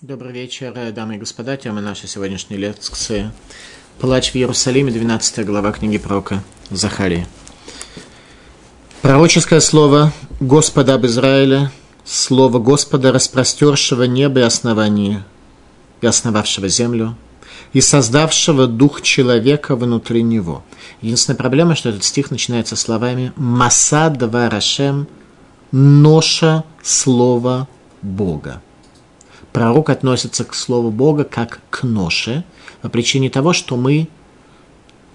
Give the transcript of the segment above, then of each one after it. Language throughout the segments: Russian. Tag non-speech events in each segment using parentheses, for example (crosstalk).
Добрый вечер, дамы и господа. Тема нашей сегодняшней лекции «Плач в Иерусалиме», 12 глава книги пророка Захарии. Пророческое слово Господа об Израиле, слово Господа, распростершего небо и основание, и основавшего землю, и создавшего дух человека внутри него. Единственная проблема, что этот стих начинается словами «Масад варашем ноша слова Бога» пророк относится к Слову Бога как к ноше, по причине того, что мы,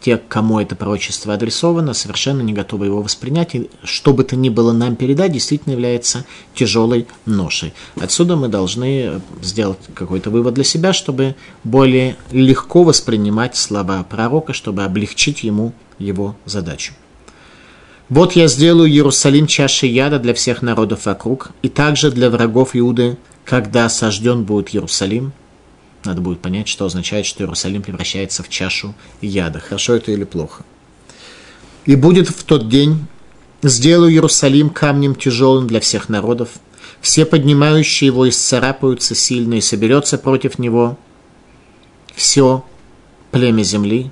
те, кому это пророчество адресовано, совершенно не готовы его воспринять, и что бы то ни было нам передать, действительно является тяжелой ношей. Отсюда мы должны сделать какой-то вывод для себя, чтобы более легко воспринимать слова пророка, чтобы облегчить ему его задачу. Вот я сделаю Иерусалим чашей яда для всех народов вокруг, и также для врагов Иуды когда осажден будет Иерусалим, надо будет понять, что означает, что Иерусалим превращается в чашу яда. Хорошо это или плохо. И будет в тот день, сделаю Иерусалим камнем тяжелым для всех народов, все поднимающие его исцарапаются сильно, и соберется против него все племя земли,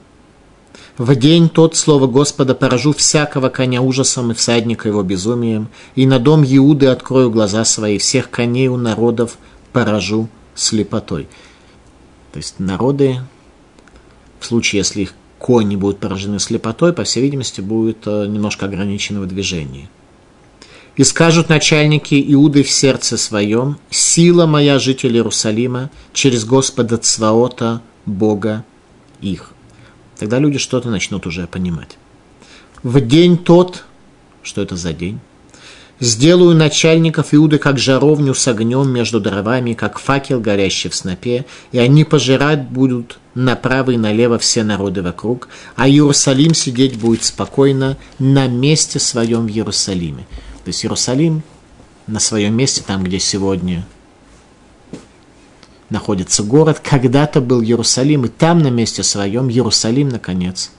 в день тот, слово Господа, поражу всякого коня ужасом и всадника его безумием, и на дом Иуды открою глаза свои, всех коней у народов поражу слепотой. То есть народы, в случае, если их кони будут поражены слепотой, по всей видимости, будут э, немножко ограничены в движении. И скажут начальники Иуды в сердце своем, «Сила моя, житель Иерусалима, через Господа Цваота, Бога их». Тогда люди что-то начнут уже понимать. В день тот, что это за день? Сделаю начальников Иуды как жаровню с огнем между дровами, как факел, горящий в снопе, и они пожирать будут направо и налево все народы вокруг, а Иерусалим сидеть будет спокойно на месте своем в Иерусалиме. То есть Иерусалим на своем месте, там, где сегодня находится город, когда-то был Иерусалим, и там на месте своем Иерусалим, наконец,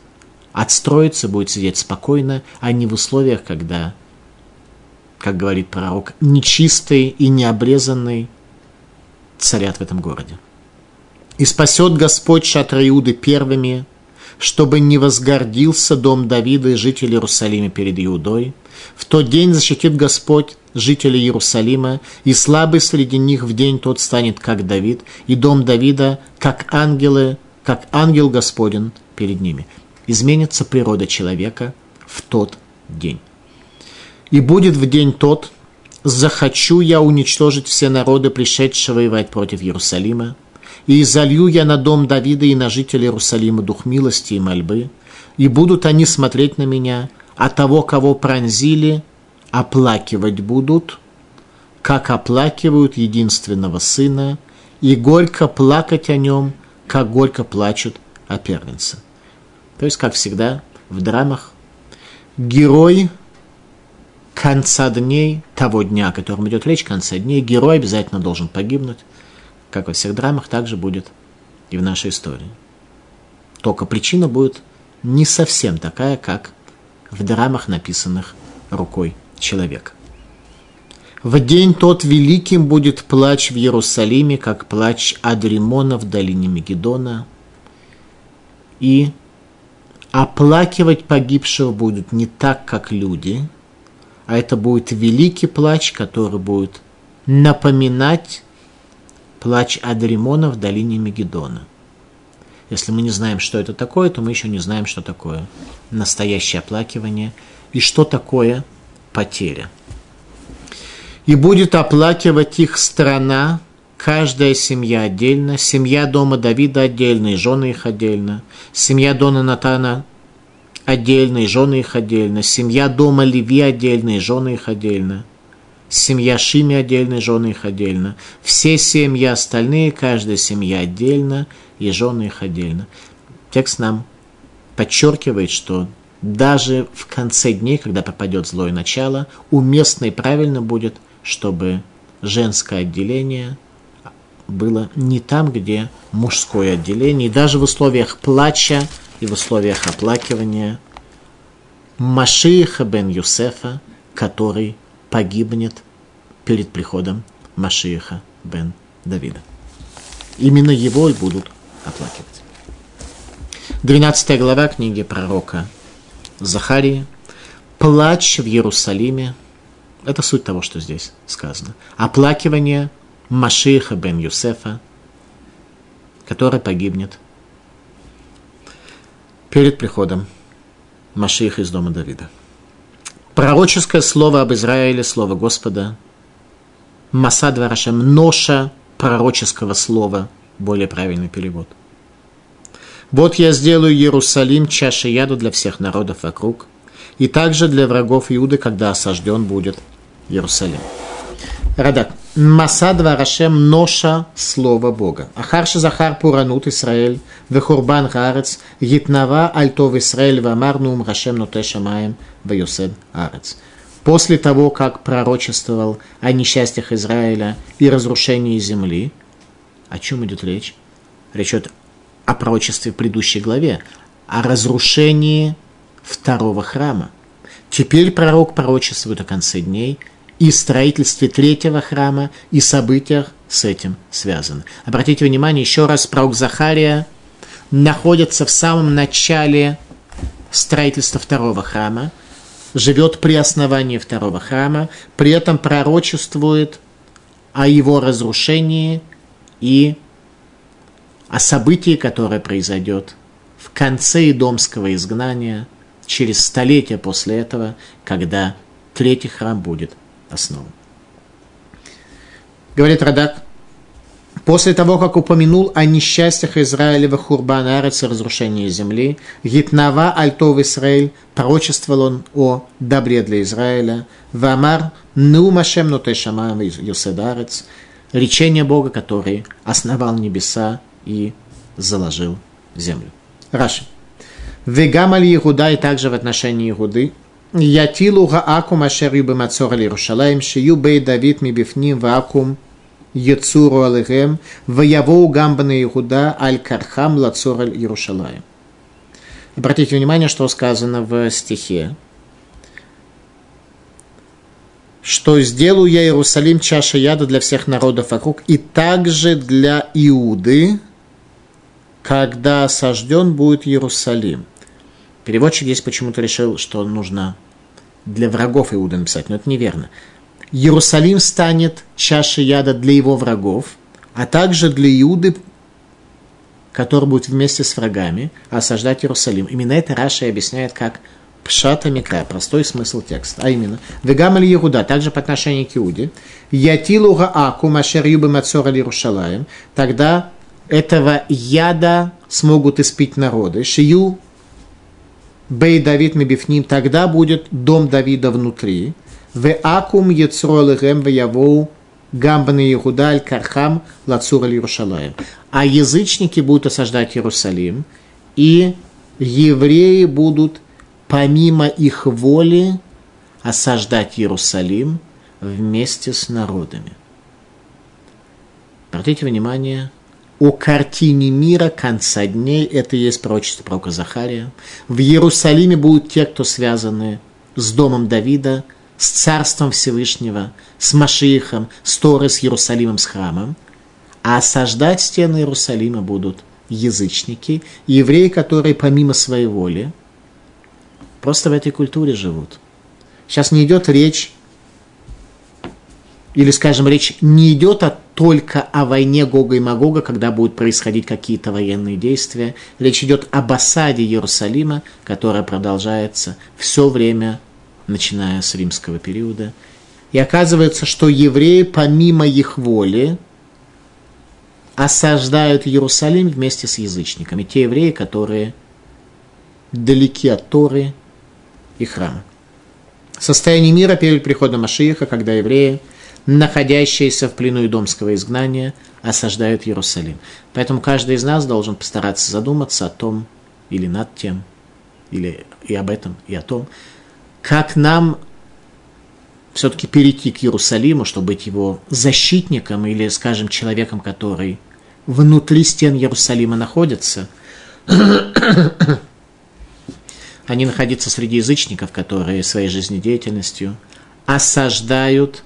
отстроится, будет сидеть спокойно, а не в условиях, когда, как говорит пророк, нечистый и необрезанный царят в этом городе. И спасет Господь шатры Иуды первыми, чтобы не возгордился дом Давида и жители Иерусалима перед Иудой. В тот день защитит Господь жителей Иерусалима, и слабый среди них в день тот станет, как Давид, и дом Давида, как ангелы, как ангел Господен перед ними. Изменится природа человека в тот день. И будет в день тот, захочу я уничтожить все народы, пришедшие воевать против Иерусалима, и залью я на дом Давида и на жителей Иерусалима дух милости и мольбы, и будут они смотреть на меня, а того, кого пронзили, оплакивать будут, как оплакивают единственного сына, и горько плакать о нем, как горько плачут о первенце. То есть, как всегда, в драмах герой конца дней, того дня, о котором идет речь, конца дней, герой обязательно должен погибнуть. Как во всех драмах, также будет и в нашей истории. Только причина будет не совсем такая, как в драмах, написанных рукой человек. В день тот великим будет плач в Иерусалиме, как плач Адримона в долине Мегедона. И оплакивать погибшего будут не так, как люди, а это будет великий плач, который будет напоминать плач Адримона в долине Мегедона. Если мы не знаем, что это такое, то мы еще не знаем, что такое настоящее оплакивание и что такое потеря. И будет оплакивать их страна, каждая семья отдельно, семья дома Давида отдельно, и жены их отдельно, семья Дона Натана отдельно, и жены их отдельно, семья дома Леви отдельно, и жены их отдельно, семья Шими отдельно, и жены их отдельно, все семьи остальные, каждая семья отдельно, и жены их отдельно. Текст нам подчеркивает, что даже в конце дней, когда попадет злое начало, уместно и правильно будет, чтобы женское отделение было не там, где мужское отделение. И даже в условиях плача и в условиях оплакивания Машииха бен Юсефа, который погибнет перед приходом Машииха бен Давида. Именно его и будут оплакивать. 12 глава книги пророка Захарии. Плач в Иерусалиме. Это суть того, что здесь сказано. Оплакивание Машиха бен Юсефа, который погибнет перед приходом Машиха из дома Давида. Пророческое слово об Израиле, слово Господа, Масад Варашем, ноша пророческого слова, более правильный перевод. Вот я сделаю Иерусалим чашей яду для всех народов вокруг, и также для врагов Иуды, когда осажден будет Иерусалим. Радак. Масад варашем ноша слова Бога. Ахарша захар пуранут Исраэль, вехурбан гарец, гитнава альтов Исраэль, вамар нум рашем ноте шамаем, ваюсед арец. После того, как пророчествовал о несчастьях Израиля и разрушении земли, о чем идет речь? Речь идет о пророчестве в предыдущей главе, о разрушении второго храма. Теперь пророк пророчествует о конце дней – и строительстве третьего храма, и событиях с этим связаны. Обратите внимание, еще раз, пророк Захария находится в самом начале строительства второго храма, живет при основании второго храма, при этом пророчествует о его разрушении и о событии, которое произойдет в конце Идомского изгнания, через столетия после этого, когда третий храм будет основу. Говорит Радак, после того, как упомянул о несчастьях Израилева Хурбан Арец и разрушении земли, Гитнава Альтов Израиль, пророчествовал он о добре для Израиля, Вамар Ну Машем Нуте Шамам Юседарец, речения Бога, который основал небеса и заложил землю. Раши. Вегамали Иуда и также в отношении Иуды. Ятилу гаакум ашер юбе мацор али Рушалаем, шию бей Давид мибифним ваакум Яцуру Алыгем, Ваявоу Гамбана Иуда Аль Кархам Лацур Аль Иерушалаем. Обратите внимание, что сказано в стихе. Что сделаю я Иерусалим чаша яда для всех народов вокруг, и также для Иуды, когда осажден будет Иерусалим. Переводчик здесь почему-то решил, что нужно для врагов Иуда написать, но это неверно. Иерусалим станет чашей яда для его врагов, а также для Иуды, который будет вместе с врагами осаждать Иерусалим. Именно это Раша объясняет как Пшата Микра, простой смысл текста. А именно, Вегамали Иуда, также по отношению к Иуде, Ятилу Гааку Машер Юбы Мацор Иерушалаем, тогда этого яда смогут испить народы. Шию Бей Давид Мебифним, тогда будет дом Давида внутри. В Акум Ецролыгем в Явоу Гамбаны Иудаль Кархам Лацур Иерушалаем. А язычники будут осаждать Иерусалим, и евреи будут помимо их воли осаждать Иерусалим вместе с народами. Обратите внимание, о картине мира конца дней. Это и есть пророчество пророка Захария. В Иерусалиме будут те, кто связаны с домом Давида, с царством Всевышнего, с Машиихом, с Торой, с Иерусалимом, с храмом. А осаждать стены Иерусалима будут язычники, евреи, которые помимо своей воли просто в этой культуре живут. Сейчас не идет речь или, скажем, речь не идет о, только о войне Гога и Магога, когда будут происходить какие-то военные действия. Речь идет об осаде Иерусалима, которая продолжается все время, начиная с римского периода. И оказывается, что евреи, помимо их воли, осаждают Иерусалим вместе с язычниками. Те евреи, которые далеки от Торы и храма. Состояние мира перед приходом Машииха, когда евреи – находящиеся в плену Идомского изгнания, осаждают Иерусалим. Поэтому каждый из нас должен постараться задуматься о том, или над тем, или и об этом, и о том, как нам все-таки перейти к Иерусалиму, чтобы быть его защитником или, скажем, человеком, который внутри стен Иерусалима находится, а не находиться среди язычников, которые своей жизнедеятельностью осаждают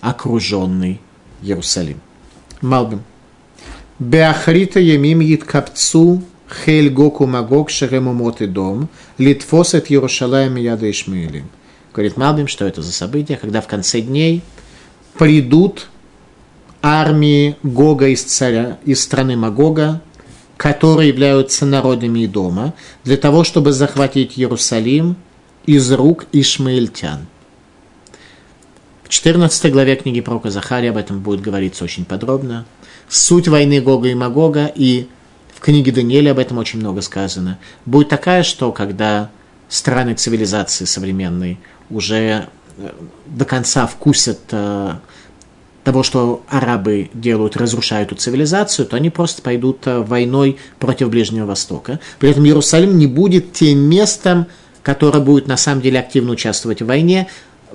окруженный Иерусалим. Малбим. Беахрита ямим yitkapцу хель гоку магок шеремумот и дом, литфосет Иерушалаем яда Ишмаилим. Говорит Малбим, что это за событие, когда в конце дней придут армии Гога из царя, из страны Магога, которые являются народами дома, для того, чтобы захватить Иерусалим из рук ишмаильтян. В 14 главе книги пророка Захария об этом будет говориться очень подробно. Суть войны Гога и Магога, и в книге Даниэля об этом очень много сказано, будет такая, что когда страны цивилизации современной уже э, до конца вкусят э, того, что арабы делают, разрушают эту цивилизацию, то они просто пойдут э, войной против Ближнего Востока. При этом Иерусалим не будет тем местом, которое будет на самом деле активно участвовать в войне.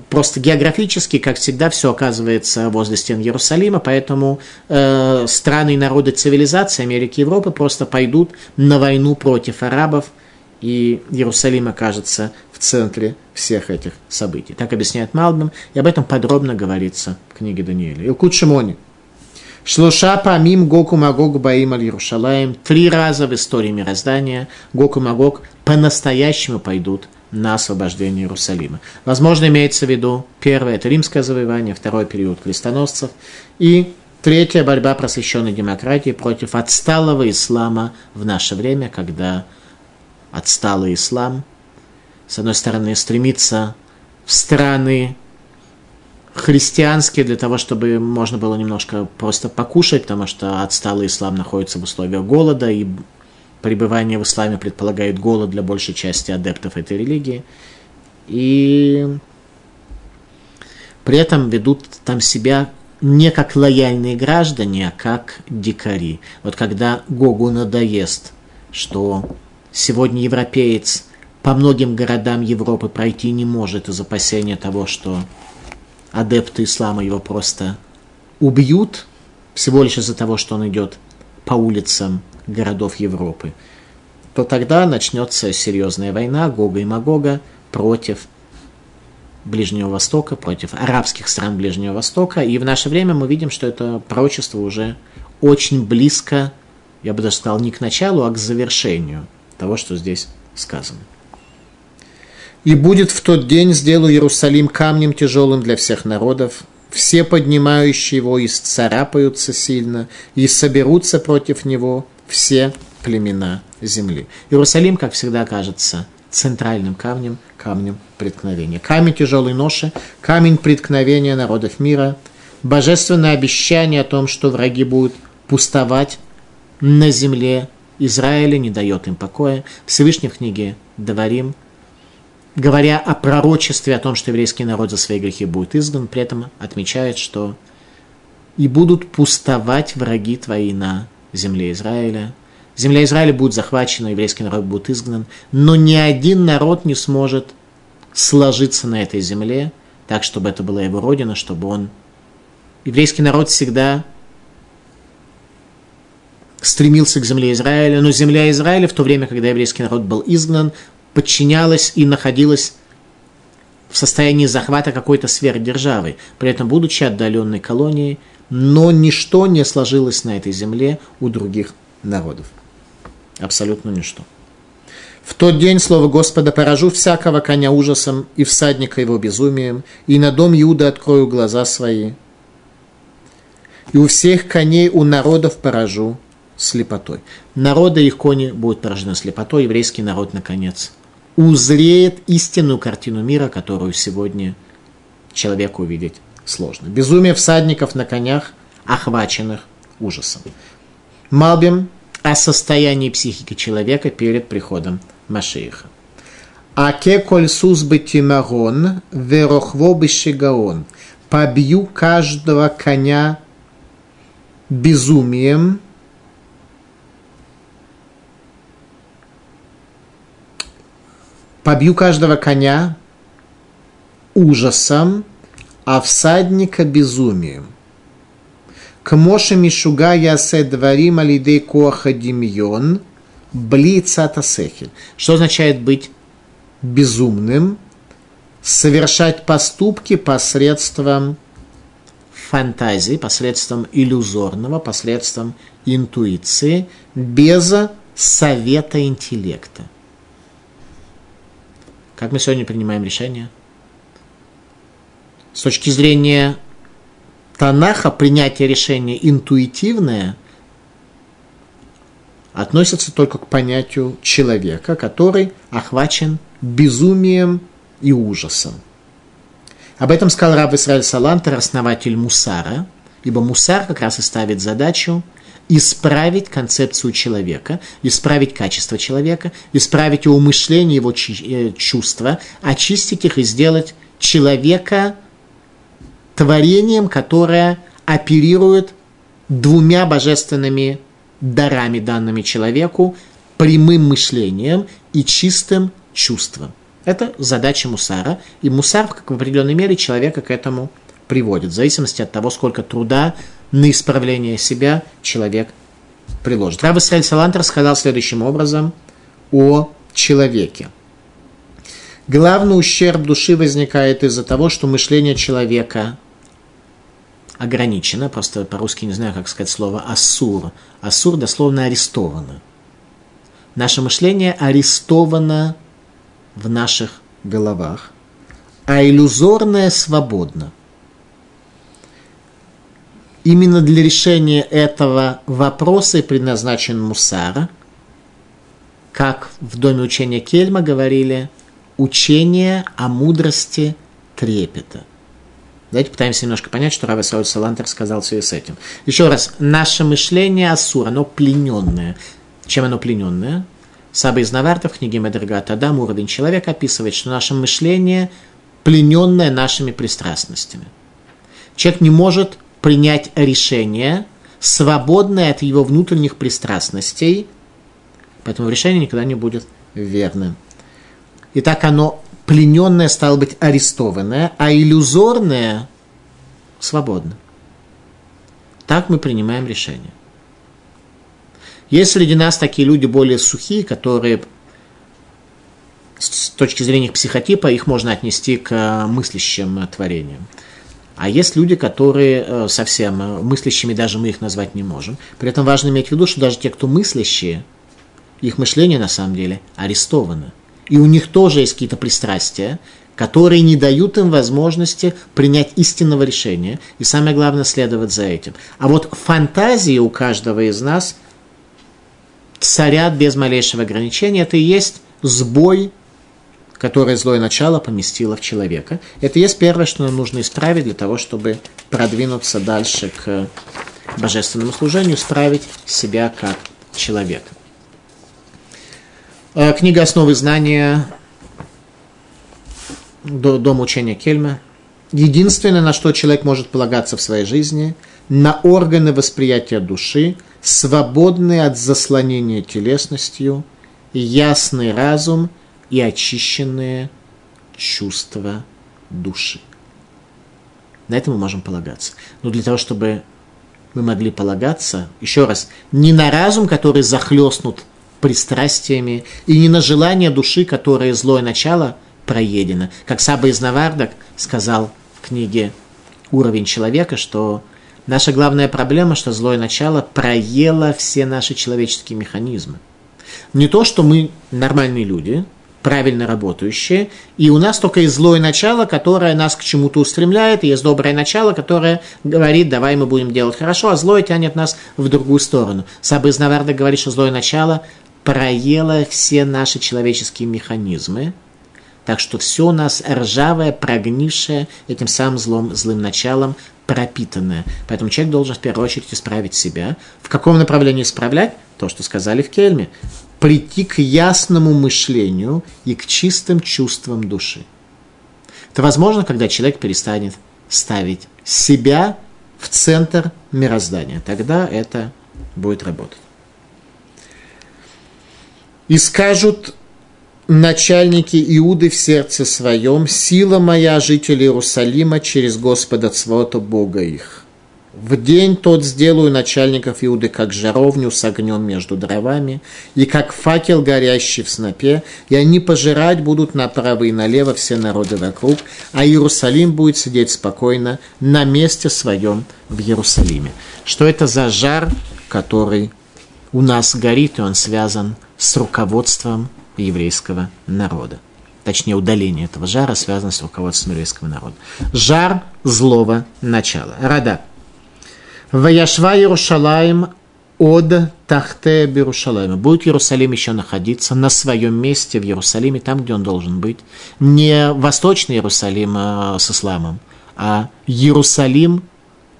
Просто географически, как всегда, все оказывается возле стен Иерусалима, поэтому э, страны и народы цивилизации Америки и Европы просто пойдут на войну против арабов, и Иерусалим окажется центре всех этих событий. Так объясняет Малбим, и об этом подробно говорится в книге Даниэля. Илкут Шимони. Шлуша памим Гоку Магог Баим Аль Иерушалаем. Три раза в истории мироздания Гоку Магог по-настоящему пойдут на освобождение Иерусалима. Возможно, имеется в виду первое – это римское завоевание, второй период крестоносцев, и третья – борьба просвещенной демократии против отсталого ислама в наше время, когда отсталый ислам, с одной стороны, стремится в страны христианские для того, чтобы можно было немножко просто покушать, потому что отсталый ислам находится в условиях голода, и пребывание в исламе предполагает голод для большей части адептов этой религии. И при этом ведут там себя не как лояльные граждане, а как дикари. Вот когда Гогу надоест, что Сегодня европеец по многим городам Европы пройти не может из опасения того, что адепты ислама его просто убьют, всего лишь из-за того, что он идет по улицам городов Европы, то тогда начнется серьезная война Гога и Магога против Ближнего Востока, против арабских стран Ближнего Востока. И в наше время мы видим, что это пророчество уже очень близко, я бы даже сказал, не к началу, а к завершению – того, что здесь сказано. «И будет в тот день сделаю Иерусалим камнем тяжелым для всех народов, все поднимающие его исцарапаются сильно, и соберутся против него все племена земли». Иерусалим, как всегда, кажется центральным камнем, камнем преткновения. Камень тяжелой ноши, камень преткновения народов мира, божественное обещание о том, что враги будут пустовать на земле Израиля не дает им покоя. Всевышний в книге Даварим, говоря о пророчестве, о том, что еврейский народ за свои грехи будет изгнан, при этом отмечает, что и будут пустовать враги твои на земле Израиля. Земля Израиля будет захвачена, еврейский народ будет изгнан, но ни один народ не сможет сложиться на этой земле, так, чтобы это была его родина, чтобы он... Еврейский народ всегда стремился к земле Израиля, но земля Израиля в то время, когда еврейский народ был изгнан, подчинялась и находилась в состоянии захвата какой-то сверхдержавы, при этом будучи отдаленной колонией, но ничто не сложилось на этой земле у других народов. Абсолютно ничто. В тот день, слово Господа, поражу всякого коня ужасом и всадника его безумием, и на дом Иуда открою глаза свои. И у всех коней у народов поражу, слепотой. Народы их кони будут поражены слепотой, еврейский народ, наконец, узреет истинную картину мира, которую сегодня человеку увидеть сложно. Безумие всадников на конях, охваченных ужасом. Малбим о состоянии психики человека перед приходом Машииха. Аке коль сус бетимагон, верохво бешигаон. Побью каждого коня безумием, побью каждого коня ужасом, а всадника безумием. К Моше Мишуга ясе дворим алидей коаха демьон бли цатасехель. Что означает быть безумным? Совершать поступки посредством фантазии, посредством иллюзорного, посредством интуиции, без совета интеллекта. Как мы сегодня принимаем решение? С точки зрения Танаха принятие решения интуитивное относится только к понятию человека, который охвачен безумием и ужасом. Об этом сказал Раб Исраиль Салантер, основатель Мусара, ибо Мусар как раз и ставит задачу исправить концепцию человека, исправить качество человека, исправить его мышление, его э, чувства, очистить их и сделать человека творением, которое оперирует двумя божественными дарами, данными человеку, прямым мышлением и чистым чувством. Это задача мусара. И мусар, как в определенной мере, человека к этому приводит, в зависимости от того, сколько труда на исправление себя человек приложит. Раб Исраиль Салантер сказал следующим образом о человеке. Главный ущерб души возникает из-за того, что мышление человека ограничено, просто по-русски не знаю, как сказать слово «асур». «Асур» дословно арестовано. Наше мышление арестовано в наших головах, а иллюзорное свободно. Именно для решения этого вопроса и предназначен мусар, как в доме учения Кельма говорили, учение о мудрости трепета. Давайте пытаемся немножко понять, что Рава Сауль Салантер сказал в связи с этим. Еще раз, наше мышление Асур, оно плененное. Чем оно плененное? Саба из Наварта в книге Медргат Адам уровень человека описывает, что наше мышление плененное нашими пристрастностями. Человек не может принять решение, свободное от его внутренних пристрастностей, поэтому решение никогда не будет верным. Итак, оно плененное стало быть арестованное, а иллюзорное свободно. Так мы принимаем решение. Есть среди нас такие люди более сухие, которые с точки зрения психотипа их можно отнести к э, мыслящим творениям. А есть люди, которые э, совсем э, мыслящими даже мы их назвать не можем. При этом важно иметь в виду, что даже те, кто мыслящие, их мышление на самом деле арестовано. И у них тоже есть какие-то пристрастия, которые не дают им возможности принять истинного решения. И самое главное, следовать за этим. А вот фантазии у каждого из нас – царят без малейшего ограничения, это и есть сбой, который злое начало поместило в человека. Это есть первое, что нам нужно исправить для того, чтобы продвинуться дальше к божественному служению, исправить себя как человека. Э, книга «Основы знания» Дом учения Кельма. Единственное, на что человек может полагаться в своей жизни, на органы восприятия души – свободный от заслонения телесностью, ясный разум и очищенные чувства души. На это мы можем полагаться. Но для того, чтобы мы могли полагаться, еще раз, не на разум, который захлестнут пристрастиями, и не на желание души, которое злое начало проедено. Как Саба из Навардак сказал в книге «Уровень человека», что Наша главная проблема, что злое начало проело все наши человеческие механизмы. Не то, что мы нормальные люди, правильно работающие, и у нас только есть злое начало, которое нас к чему-то устремляет, и есть доброе начало, которое говорит, давай мы будем делать хорошо, а злое тянет нас в другую сторону. Саба из Наварда говорит, что злое начало проело все наши человеческие механизмы, так что все у нас ржавое, прогнившее этим самым злом, злым началом, пропитанное. Поэтому человек должен в первую очередь исправить себя. В каком направлении исправлять? То, что сказали в Кельме. Прийти к ясному мышлению и к чистым чувствам души. Это возможно, когда человек перестанет ставить себя в центр мироздания. Тогда это будет работать. И скажут начальники Иуды в сердце своем, сила моя, жители Иерусалима, через Господа Цвота, Бога их. В день тот сделаю начальников Иуды, как жаровню с огнем между дровами, и как факел, горящий в снопе, и они пожирать будут направо и налево все народы вокруг, а Иерусалим будет сидеть спокойно на месте своем в Иерусалиме. Что это за жар, который у нас горит, и он связан с руководством еврейского народа. Точнее, удаление этого жара связано с руководством еврейского народа. Жар злого начала. Рада. Ваяшва Иерушалаем от Тахте Берушалаема. Будет Иерусалим еще находиться на своем месте в Иерусалиме, там, где он должен быть. Не восточный Иерусалим а, с исламом, а Иерусалим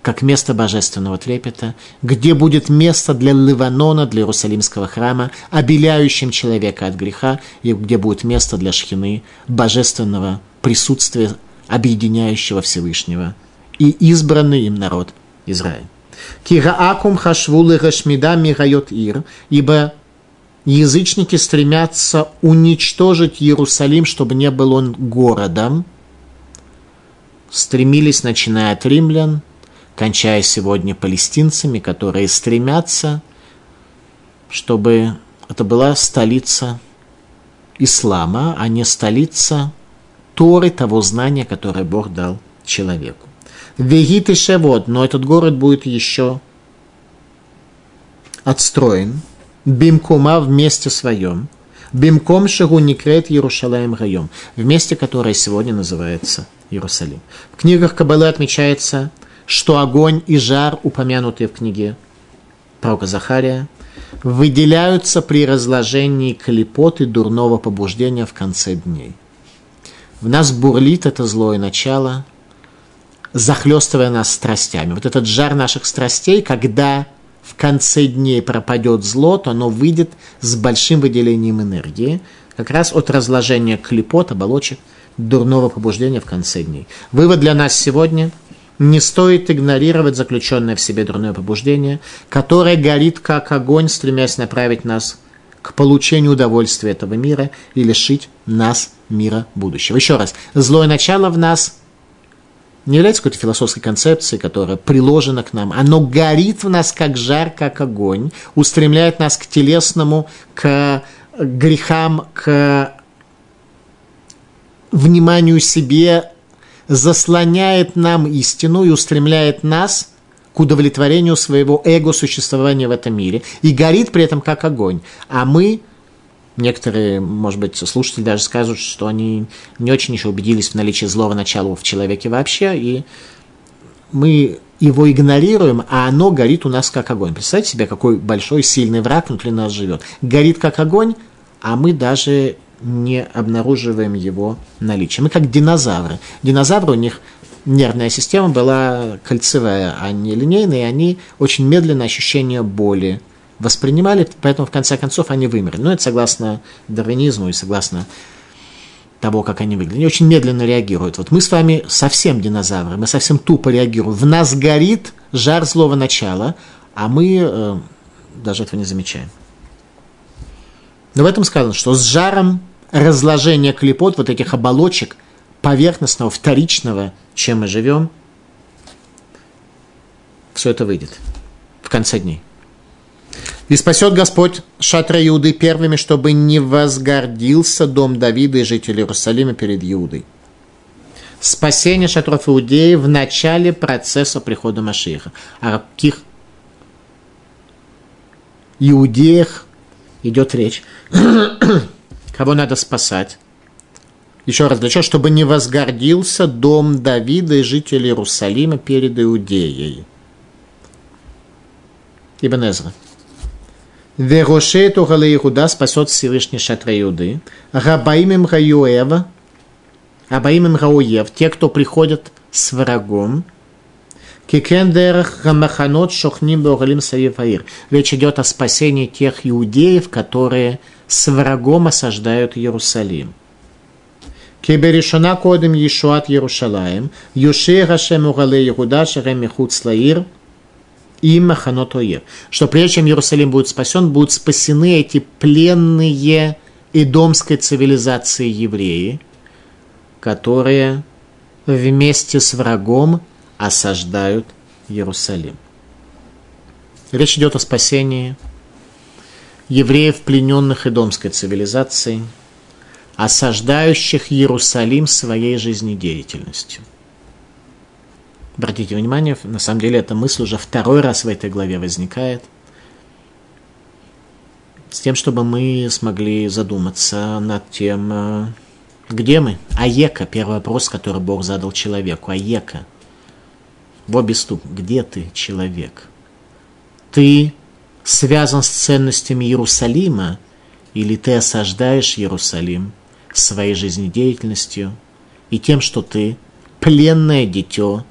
как место божественного трепета, где будет место для Ливанона, для Иерусалимского храма, обеляющим человека от греха, и где будет место для шхины, божественного присутствия, объединяющего Всевышнего, и избранный им народ Израиль. Кираакум хашвулы рашмида мирайот ир, ибо язычники стремятся уничтожить Иерусалим, чтобы не был он городом, стремились, начиная от римлян, кончая сегодня палестинцами, которые стремятся, чтобы это была столица ислама, а не столица Торы, того знания, которое Бог дал человеку. Вегит и Шевод, но этот город будет еще отстроен. Бимкума в месте своем. Бимком Шагу Никрет Иерушалаем Райом, в месте, которое сегодня называется Иерусалим. В книгах Кабалы отмечается, что огонь и жар, упомянутые в книге пророка Захария, выделяются при разложении клепот и дурного побуждения в конце дней. В нас бурлит это злое начало, захлестывая нас страстями. Вот этот жар наших страстей, когда в конце дней пропадет зло, то оно выйдет с большим выделением энергии, как раз от разложения клепот, оболочек, дурного побуждения в конце дней. Вывод для нас сегодня – не стоит игнорировать заключенное в себе дурное побуждение, которое горит как огонь, стремясь направить нас к получению удовольствия этого мира и лишить нас мира будущего. Еще раз, злое начало в нас не является какой-то философской концепцией, которая приложена к нам. Оно горит в нас как жар, как огонь, устремляет нас к телесному, к грехам, к вниманию себе, заслоняет нам истину и устремляет нас к удовлетворению своего эго-существования в этом мире и горит при этом как огонь. А мы Некоторые, может быть, слушатели даже скажут, что они не очень еще убедились в наличии злого начала в человеке вообще, и мы его игнорируем, а оно горит у нас как огонь. Представьте себе, какой большой, сильный враг внутри нас живет. Горит как огонь, а мы даже не обнаруживаем его наличие. Мы как динозавры. Динозавры, у них нервная система была кольцевая, а не линейная, и они очень медленно ощущение боли воспринимали, поэтому в конце концов они вымерли. Но это согласно дарвинизму и согласно того, как они выглядят. Они очень медленно реагируют. Вот мы с вами совсем динозавры, мы совсем тупо реагируем. В нас горит жар злого начала, а мы э, даже этого не замечаем. Но в этом сказано, что с жаром разложения клепот, вот этих оболочек поверхностного, вторичного, чем мы живем, все это выйдет в конце дней. И спасет Господь шатра Иуды первыми, чтобы не возгордился дом Давида и жители Иерусалима перед Иудой. Спасение шатров Иудеи в начале процесса прихода Машиха. О каких иудеях идет речь? (coughs) Кого надо спасать? Еще раз, для чего? Чтобы не возгордился дом Давида и жители Иерусалима перед Иудеей. Ибн Эзра. Вероше Тухала Иуда спасет Всевышний Шатра Иуды. Рабаим им Раюэва, Рабаим им Рауев, те, кто приходят с врагом. כי כן דרך המחנות שוכנים באוהלים סביב העיר. Речь идет о спасении тех иудеев, которые с врагом осаждают Иерусалим. כי בראשונה קודם ישועת ירושלים, יושיע השם אוהלי יהודה אשר הם מחוץ לעיר – במחנות אויב. Что прежде чем Иерусалим будет спасен, будут спасены эти пленные эдомской цивилизации евреи, которые вместе с врагом осаждают Иерусалим. Речь идет о спасении евреев, плененных идомской цивилизацией, осаждающих Иерусалим своей жизнедеятельностью. Обратите внимание, на самом деле эта мысль уже второй раз в этой главе возникает, с тем, чтобы мы смогли задуматься над тем, э, где мы. Аека, первый вопрос, который Бог задал человеку. Аека, в обе ступ, где ты, человек? Ты связан с ценностями Иерусалима, или ты осаждаешь Иерусалим своей жизнедеятельностью и тем, что ты пленное дитё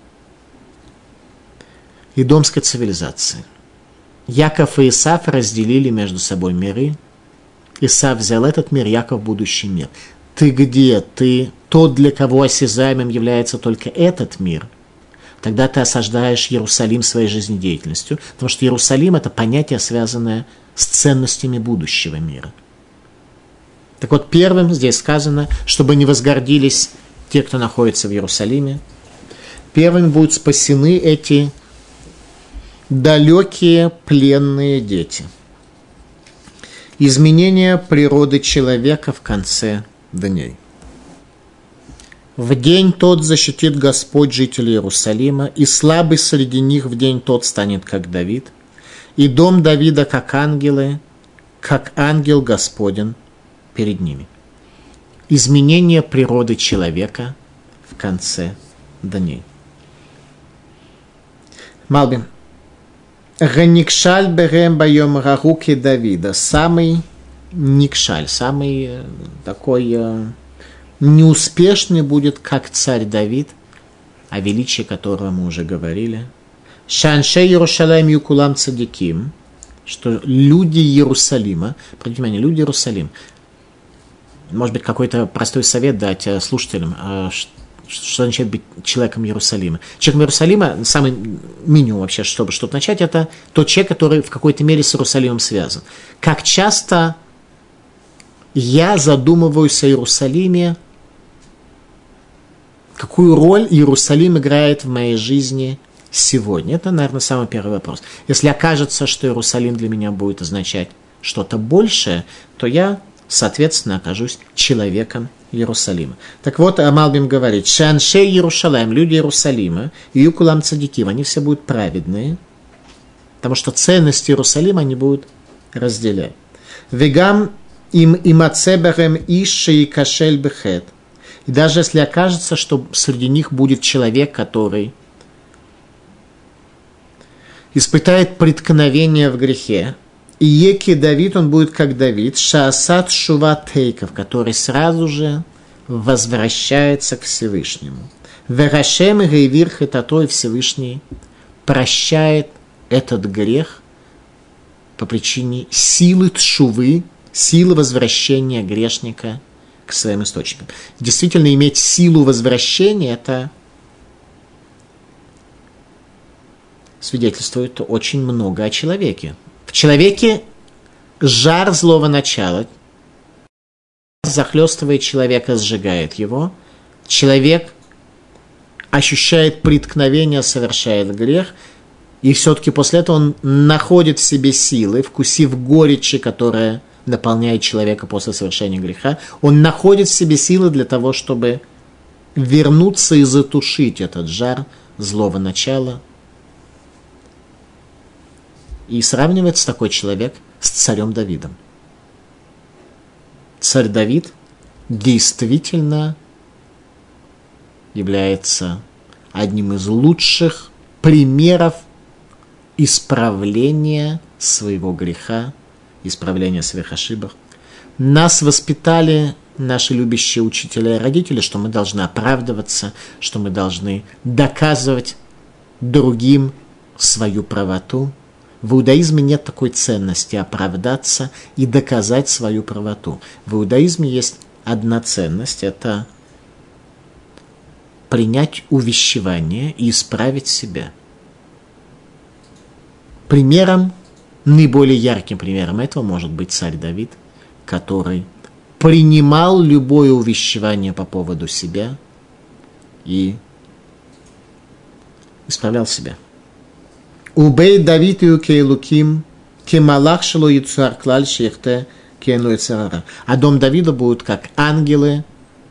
идомской цивилизации. Яков и Исаф разделили между собой миры. Исаф взял этот мир, Яков – будущий мир. Ты где? Ты тот, для кого осязаемым является только этот мир – тогда ты осаждаешь Иерусалим своей жизнедеятельностью, потому что Иерусалим – это понятие, связанное с ценностями будущего мира. Так вот, первым здесь сказано, чтобы не возгордились те, кто находится в Иерусалиме. Первыми будут спасены эти далекие пленные дети. Изменение природы человека в конце дней. В день тот защитит Господь жителей Иерусалима, и слабый среди них в день тот станет, как Давид, и дом Давида, как ангелы, как ангел Господен перед ними. Изменение природы человека в конце дней. Малбин. Ганикшаль берем боем рагуки Давида. Самый никшаль, самый э, такой э, неуспешный будет, как царь Давид, о величии которого мы уже говорили. Шанше Иерушалаем Юкулам Цадиким, что люди Иерусалима, обратите внимание, люди Иерусалим, может быть, какой-то простой совет дать э, слушателям, что означает быть человеком Иерусалима. Человеком Иерусалима, самый минимум вообще, чтобы что-то начать, это тот человек, который в какой-то мере с Иерусалимом связан. Как часто я задумываюсь о Иерусалиме какую роль Иерусалим играет в моей жизни сегодня? Это, наверное, самый первый вопрос. Если окажется, что Иерусалим для меня будет означать что-то большее, то я, соответственно, окажусь человеком Иерусалима. Так вот, Амалбим говорит, Шанше Иерусалим, люди Иерусалима, Юкулам Цадиким, они все будут праведные, потому что ценности Иерусалима они будут разделять. Вегам им имацеберем иши и кашель бехет – и даже если окажется, что среди них будет человек, который испытает преткновение в грехе, Еки Давид, он будет как Давид, Шаасад Шуватейков, который сразу же возвращается к Всевышнему. Верашем и Гейвир Хататой Всевышний прощает этот грех по причине силы тшувы, силы возвращения грешника к своим источникам. Действительно, иметь силу возвращения – это свидетельствует очень много о человеке. В человеке жар злого начала захлестывает человека, сжигает его. Человек ощущает преткновение, совершает грех, и все-таки после этого он находит в себе силы, вкусив горечи, которая наполняет человека после совершения греха, он находит в себе силы для того, чтобы вернуться и затушить этот жар злого начала. И сравнивается такой человек с царем Давидом. Царь Давид действительно является одним из лучших примеров исправления своего греха исправления своих ошибок. Нас воспитали наши любящие учителя и родители, что мы должны оправдываться, что мы должны доказывать другим свою правоту. В иудаизме нет такой ценности оправдаться и доказать свою правоту. В иудаизме есть одна ценность – это принять увещевание и исправить себя. Примером Наиболее ярким примером этого может быть царь Давид, который принимал любое увещевание по поводу себя и исправлял себя. Убей Давид и Кейлуким, Кемалах Шело Яцуар Клаль Шехте Кену А дом Давида будут как ангелы,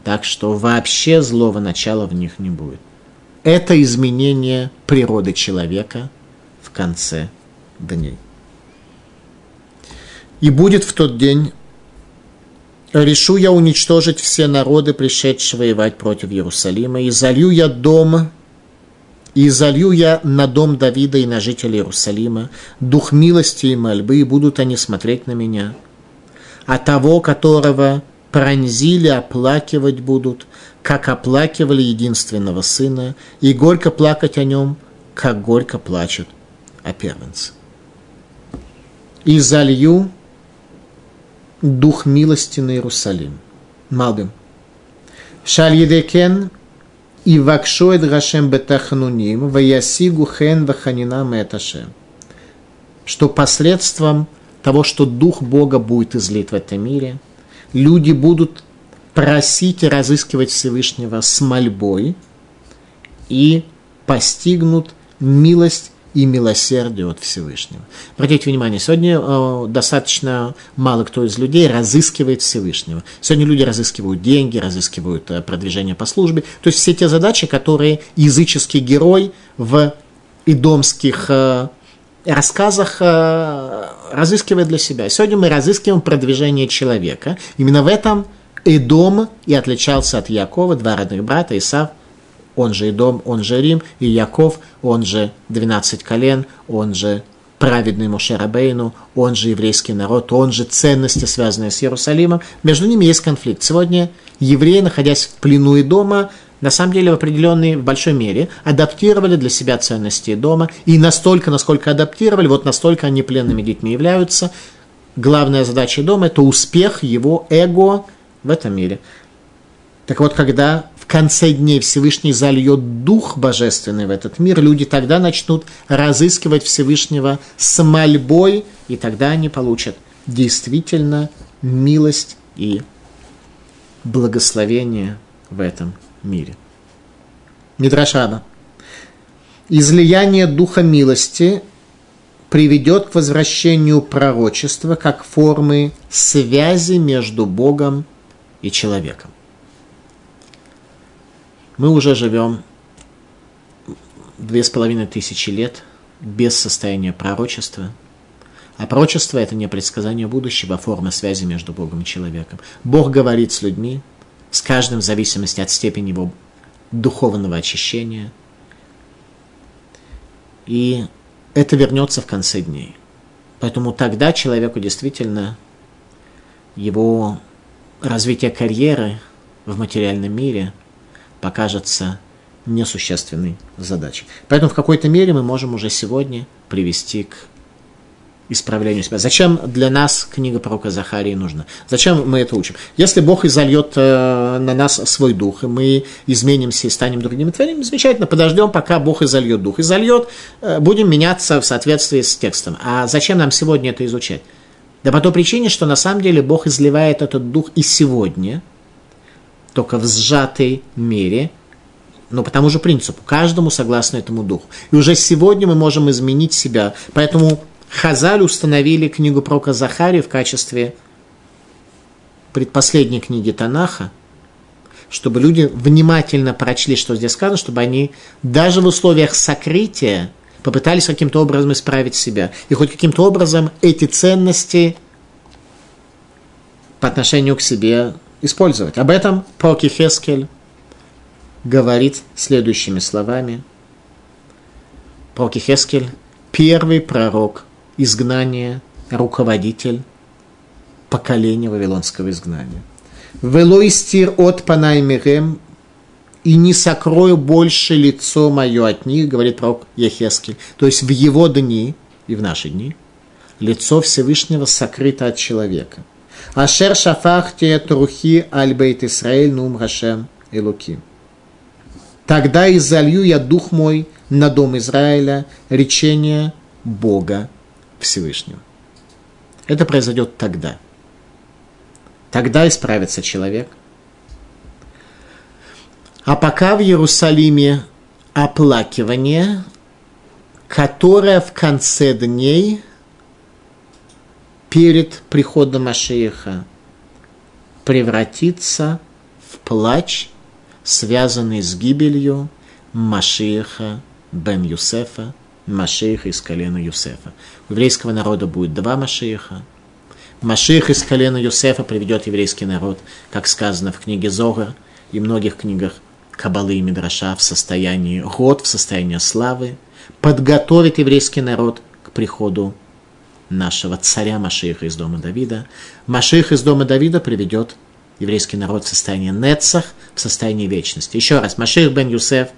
так что вообще злого начала в них не будет. Это изменение природы человека в конце дней. И будет в тот день, решу я уничтожить все народы, пришедшие воевать против Иерусалима, и залью я дом, и залью я на дом Давида и на жителей Иерусалима дух милости и мольбы, и будут они смотреть на меня. А того, которого пронзили, оплакивать будут, как оплакивали единственного сына, и горько плакать о нем, как горько плачут о первенце. И залью дух милости на Иерусалим. Малбим. Шаль едекен и вакшо эд Гашем бетахнуним, ваясигу хен ваханина меташем. Что посредством того, что Дух Бога будет излит в этом мире, люди будут просить и разыскивать Всевышнего с мольбой и постигнут милость и милосердие от Всевышнего. Обратите внимание, сегодня э, достаточно мало кто из людей разыскивает Всевышнего. Сегодня люди разыскивают деньги, разыскивают э, продвижение по службе. То есть все те задачи, которые языческий герой в идомских э, рассказах разыскивает для себя. Сегодня мы разыскиваем продвижение человека. Именно в этом Идом и отличался от Якова, два родных брата, Исав он же Идом, он же Рим, и Яков, он же 12 колен, он же праведный Моше Рабейну, он же еврейский народ, он же ценности, связанные с Иерусалимом. Между ними есть конфликт. Сегодня евреи, находясь в плену и дома, на самом деле в определенной, в большой мере адаптировали для себя ценности дома, и настолько, насколько адаптировали, вот настолько они пленными детьми являются. Главная задача дома – это успех его эго в этом мире. Так вот, когда конце дней Всевышний зальет Дух Божественный в этот мир, люди тогда начнут разыскивать Всевышнего с мольбой, и тогда они получат действительно милость и благословение в этом мире. Мидрашаба. Излияние Духа милости приведет к возвращению пророчества как формы связи между Богом и человеком мы уже живем две с половиной тысячи лет без состояния пророчества. А пророчество – это не предсказание будущего, а форма связи между Богом и человеком. Бог говорит с людьми, с каждым в зависимости от степени его духовного очищения. И это вернется в конце дней. Поэтому тогда человеку действительно его развитие карьеры в материальном мире – покажется несущественной задачей. Поэтому в какой-то мере мы можем уже сегодня привести к исправлению себя. Зачем для нас книга пророка Захарии нужна? Зачем мы это учим? Если Бог изольет э, на нас свой дух, и мы изменимся и станем другими творениями, замечательно, подождем, пока Бог изольет дух. Изольет, э, будем меняться в соответствии с текстом. А зачем нам сегодня это изучать? Да по той причине, что на самом деле Бог изливает этот дух и сегодня – только в сжатой мере, но по тому же принципу, каждому согласно этому духу. И уже сегодня мы можем изменить себя. Поэтому Хазаль установили книгу Прока Захария в качестве предпоследней книги Танаха, чтобы люди внимательно прочли, что здесь сказано, чтобы они даже в условиях сокрытия попытались каким-то образом исправить себя. И хоть каким-то образом эти ценности по отношению к себе использовать. Об этом Проки Хескель говорит следующими словами. Проки Хескель – первый пророк изгнания, руководитель поколения Вавилонского изгнания. «Вело истир от панаймирем, и не сокрою больше лицо мое от них», говорит пророк Ехескель. То есть в его дни и в наши дни лицо Всевышнего сокрыто от человека – Ашер шафахте трухи аль бейт Исраэль нум Хашем Элуки. Тогда и залью я дух мой на дом Израиля, речение Бога Всевышнего. Это произойдет тогда. Тогда исправится человек. А пока в Иерусалиме оплакивание, которая в конце дней перед приходом Машеиха превратится в плач, связанный с гибелью Машеиха бен Юсефа, Машеиха из колена Юсефа. У еврейского народа будет два Машеиха. Машеих из колена Юсефа приведет еврейский народ, как сказано в книге Зогар и многих книгах Кабалы и Мидраша в состоянии год, в состоянии славы, подготовит еврейский народ к приходу нашего царя Машиха из дома Давида. Маших из дома Давида приведет еврейский народ в состояние Нецах, в состоянии вечности. Еще раз, Маших бен Юсеф,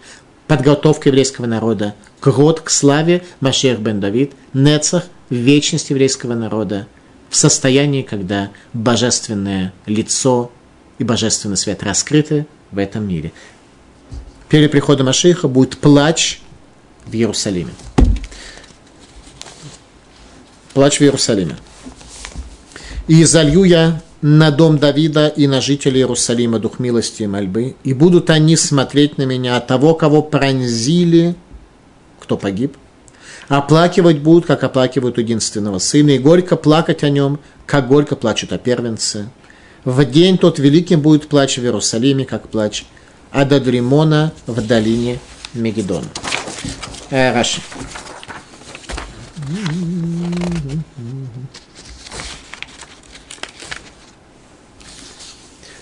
подготовка еврейского народа к год, к славе, Маших бен Давид, Нецах, вечность еврейского народа, в состоянии, когда божественное лицо и божественный свет раскрыты в этом мире перед приходом Машиха будет плач в Иерусалиме. Плач в Иерусалиме. И залью я на дом Давида и на жителей Иерусалима дух милости и мольбы, и будут они смотреть на меня, от того, кого пронзили, кто погиб, оплакивать будут, как оплакивают единственного сына, и горько плакать о нем, как горько плачут о первенце. В день тот великим будет плач в Иерусалиме, как плач Ададримона в долине Мегидона. Э, Раши.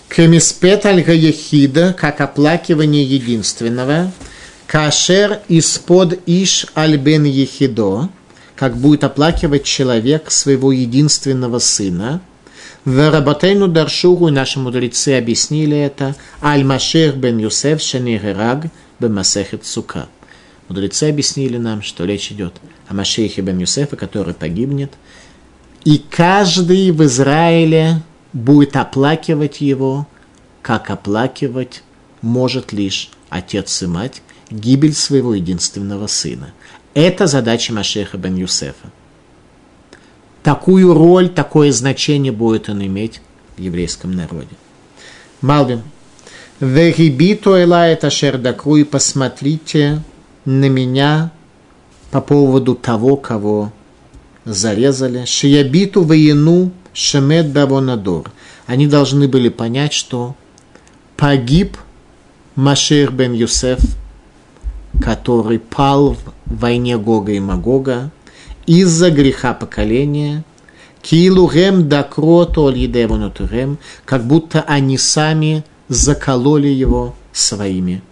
Кемиспет альга ехида, как оплакивание единственного, кашер из-под иш альбен ехидо, как будет оплакивать человек своего единственного сына – в Рабатейну Даршуру наши мудрецы объяснили это Аль-Машех бен Юсеф Шанигераг бен Масехет Сука. Мудрецы объяснили нам, что речь идет о Машехе бен Юсефа, который погибнет. И каждый в Израиле будет оплакивать его, как оплакивать может лишь отец и мать гибель своего единственного сына. Это задача Машеха бен Юсефа такую роль, такое значение будет он иметь в еврейском народе. Малвин. Вегибиту это шердакру и посмотрите на меня по поводу того, кого зарезали. Шиябиту воену шемет бавонадор. Они должны были понять, что погиб Машир бен Юсеф, который пал в войне Гога и Магога, из-за греха поколения, Килугем дакрото лидевонутурем, как будто они сами закололи его своими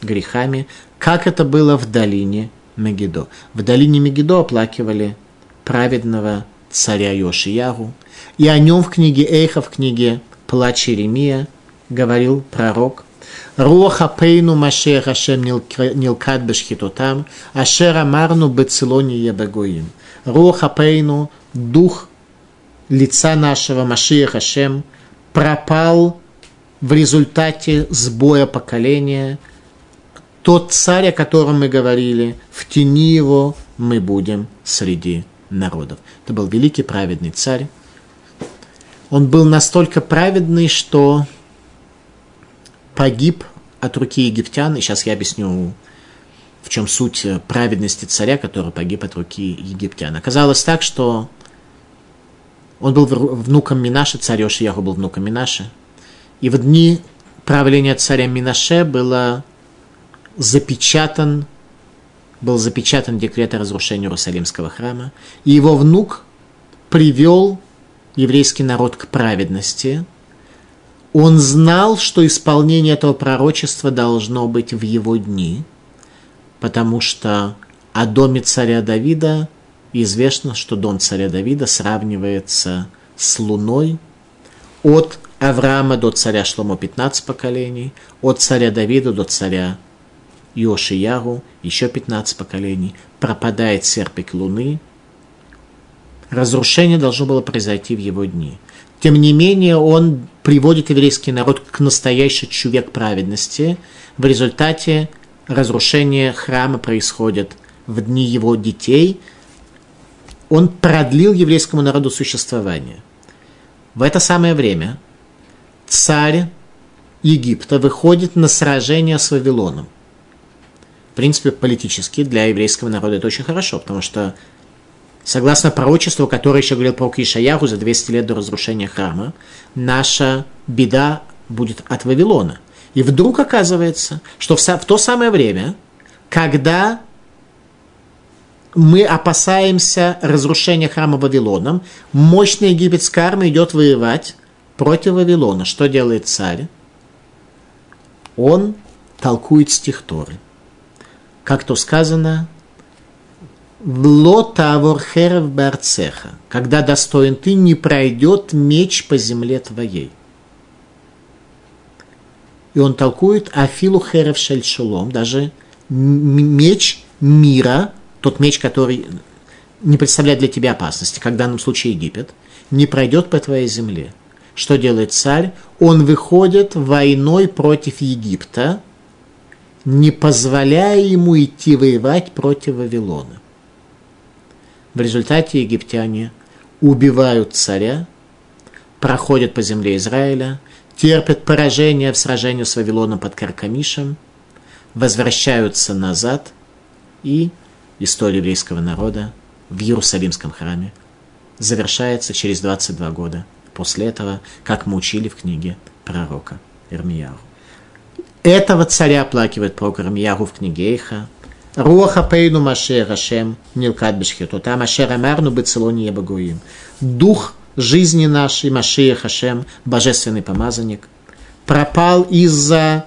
грехами, как это было в долине Мегидо. В долине Мегидо оплакивали праведного царя Йошиягу, и о нем в книге Эйха, в книге Плач Иеремия говорил пророк – Руаха пейну машех Ашем нилкат бешхитотам, ашер амарну бецелони ебегоим. Руаха пейну, дух лица нашего Машиях Ашем, пропал в результате сбоя поколения. Тот царь, о котором мы говорили, в тени его мы будем среди народов. Это был великий праведный царь. Он был настолько праведный, что погиб от руки египтян, и сейчас я объясню, в чем суть праведности царя, который погиб от руки египтян. Оказалось так, что он был внуком Минаши, царь Ошияху был внуком Минаши, и в дни правления царя Минаше было запечатан, был запечатан декрет о разрушении Иерусалимского храма, и его внук привел еврейский народ к праведности – он знал, что исполнение этого пророчества должно быть в его дни, потому что о доме царя Давида известно, что дом царя Давида сравнивается с луной. От Авраама до царя Шломо 15 поколений, от царя Давида до царя Йошиягу еще 15 поколений, пропадает серпик луны. Разрушение должно было произойти в его дни – тем не менее, он приводит еврейский народ к настоящей чуве праведности. В результате разрушение храма происходит в дни его детей. Он продлил еврейскому народу существование. В это самое время царь Египта выходит на сражение с Вавилоном. В принципе, политически для еврейского народа это очень хорошо, потому что согласно пророчеству, которое еще говорил про Ишаяху за 200 лет до разрушения храма, наша беда будет от Вавилона. И вдруг оказывается, что в, в то самое время, когда мы опасаемся разрушения храма Вавилоном, мощная египетская армия идет воевать против Вавилона. Что делает царь? Он толкует стих Торы. Как то сказано, Лота херев барцеха, когда достоин ты, не пройдет меч по земле твоей. И он толкует Афилу херев шельшелом, даже меч мира, тот меч, который не представляет для тебя опасности, как в данном случае Египет, не пройдет по твоей земле. Что делает царь? Он выходит войной против Египта, не позволяя ему идти воевать против Вавилона. В результате египтяне убивают царя, проходят по земле Израиля, терпят поражение в сражении с Вавилоном под Каркамишем, возвращаются назад, и история еврейского народа в Иерусалимском храме завершается через 22 года после этого, как мы учили в книге пророка Ирмияру. Этого царя оплакивает пророк Ирмияру в книге Эйха – Руах апейну машер Ашем нилкат бешхиту. Там ашер амарну бецелони ебагуим. Дух жизни нашей, Машия Хашем, божественный помазанник, пропал из-за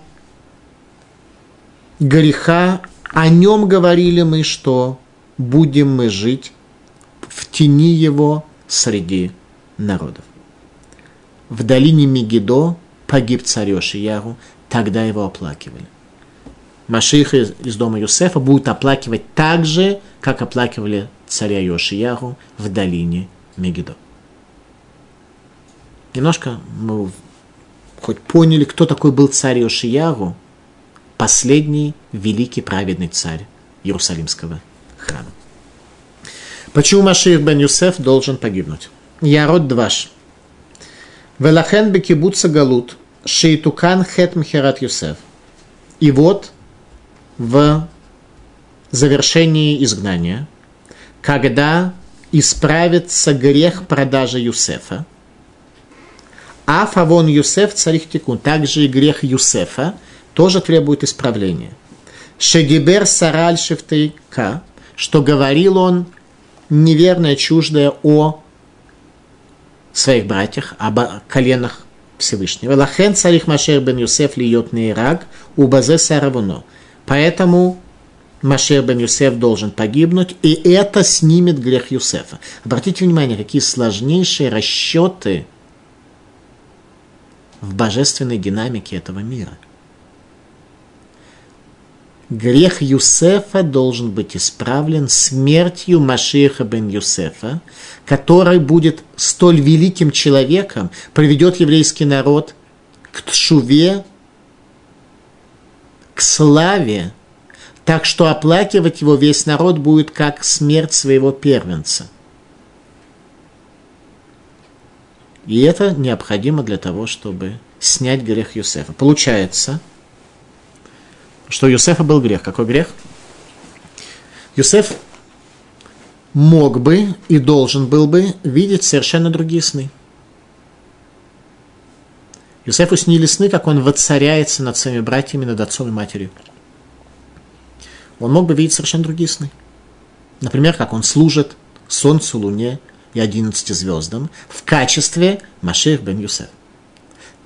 греха. О нем говорили мы, что будем мы жить в тени его среди народов. В долине Мегидо погиб царь Ошияру, тогда его оплакивали. Машиха из дома Юсефа будут оплакивать так же, как оплакивали царя Йошиягу в долине Мегидо. Немножко мы хоть поняли, кто такой был царь Йошиягу, последний великий праведный царь Иерусалимского храма. Почему Машир бен Юсеф должен погибнуть? Ярод дваш. Велахен бекибуца галут, шейтукан хет мхерат Юсеф. И вот в завершении изгнания, когда исправится грех продажи Юсефа, а фавон Юсеф царих текун, также и грех Юсефа тоже требует исправления. Шегибер сараль шефтейка, что говорил он неверное, чуждое о своих братьях, об коленах Всевышнего. Лахен царих Машер бен Юсеф льет нейраг, убазе саравуно. Поэтому Машер бен Юсеф должен погибнуть, и это снимет грех Юсефа. Обратите внимание, какие сложнейшие расчеты в божественной динамике этого мира. Грех Юсефа должен быть исправлен смертью Машиха бен Юсефа, который будет столь великим человеком, приведет еврейский народ к тшуве, к славе, так что оплакивать его весь народ будет как смерть своего первенца. И это необходимо для того, чтобы снять грех Юсефа. Получается, что у Юсефа был грех. Какой грех? Юсеф мог бы и должен был бы видеть совершенно другие сны. Юсефу снились сны, как он воцаряется над своими братьями, над отцом и матерью. Он мог бы видеть совершенно другие сны. Например, как он служит солнцу, луне и одиннадцати звездам в качестве Маших бен Юсеф.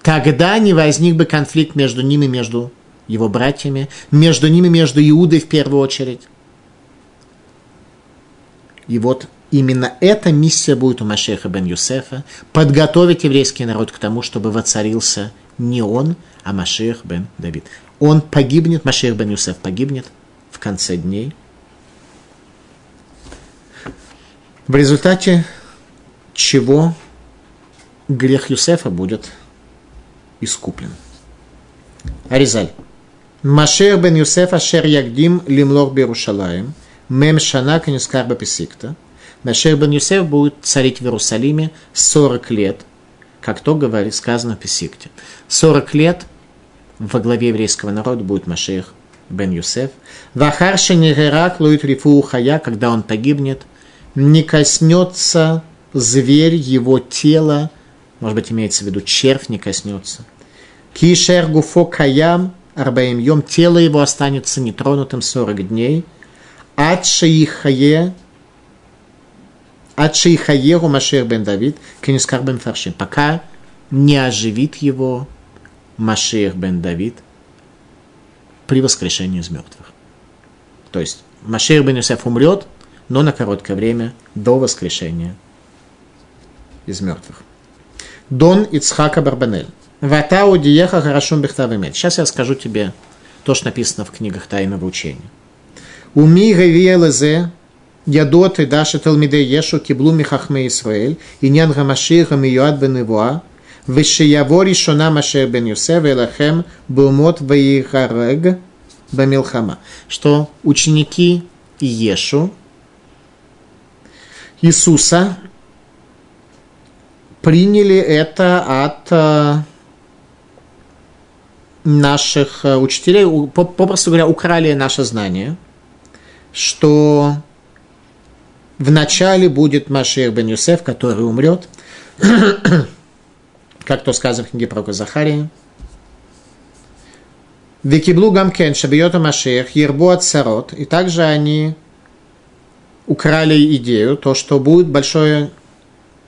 Тогда не возник бы конфликт между ними, между его братьями, между ними, между Иудой в первую очередь. И вот Именно эта миссия будет у Машеха бен Юсефа – подготовить еврейский народ к тому, чтобы воцарился не он, а Машех бен Давид. Он погибнет, Машех бен Юсеф погибнет в конце дней. В результате чего грех Юсефа будет искуплен. Аризаль. Машер бен Юсеф ашер ягдим лимлор берушалаем, мем шана канискар баписикта – Машех бен Юсеф будет царить в Иерусалиме 40 лет, как то говорит, сказано в Песикте. 40 лет во главе еврейского народа будет Машех бен Юсеф. Вахарши нигерак луит рифу хая, когда он погибнет, не коснется зверь его тела, может быть, имеется в виду червь не коснется. Кишер гуфо каям арбаим йом, тело его останется нетронутым 40 дней. Ад шиихае, ад шиихаеру Машер бен Давид, кенискар бен Фаршим, пока не оживит его Машер бен Давид при воскрешении из мертвых. То есть Машер бен Юсеф умрет, но на короткое время до воскрешения из мертвых. Дон Ицхака Барбанель. Ватау диеха хорошум бехтавымет. Сейчас я скажу тебе то, что написано в книгах тайного учения. Уми гавиелезе ядот и даши талмиде ешу киблу михахме Исраэль, и нян гамашир гамиюад бен Ивуа, вешиявори шона машер бен Юсеф элахем бумот ваихарег бамилхама. Что ученики Ешу, Иисуса, приняли это от э, наших э, учителей, попросту говоря, украли наше знание, что в начале будет Машир бен Юсеф, который умрет, (coughs) как то сказано в книге пророка Захария. Викиблу гамкен шабиота Машех, ербу от. И также они украли идею, то, что будет большое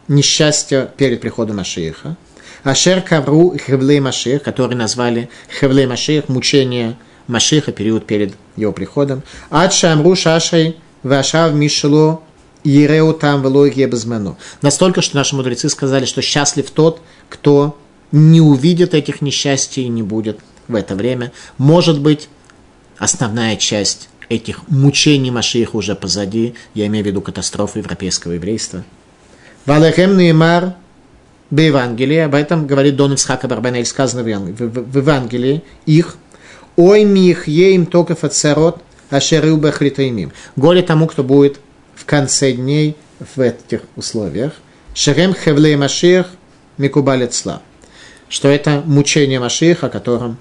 несчастье перед приходом Машеха. Ашер Кавру Хевлей Машех, который назвали Хевлей Машех, мучение Машеха, период перед его приходом. Ад Шамру Шашей Вашав Мишело Ереу там велогия безмену. Настолько, что наши мудрецы сказали, что счастлив тот, кто не увидит этих несчастий и не будет в это время. Может быть, основная часть этих мучений Машиих уже позади, я имею в виду катастрофу европейского еврейства. Валехем Неймар Евангелии, об этом говорит Дон Ицхака Барбанель, сказано в, в, в Евангелии, их, ой мих еим токов ацарот, ашеры бахритаимим. Горе тому, кто будет в конце дней в этих условиях. Шерем хевлей маших микубалецла. Что это мучение Машиха, о котором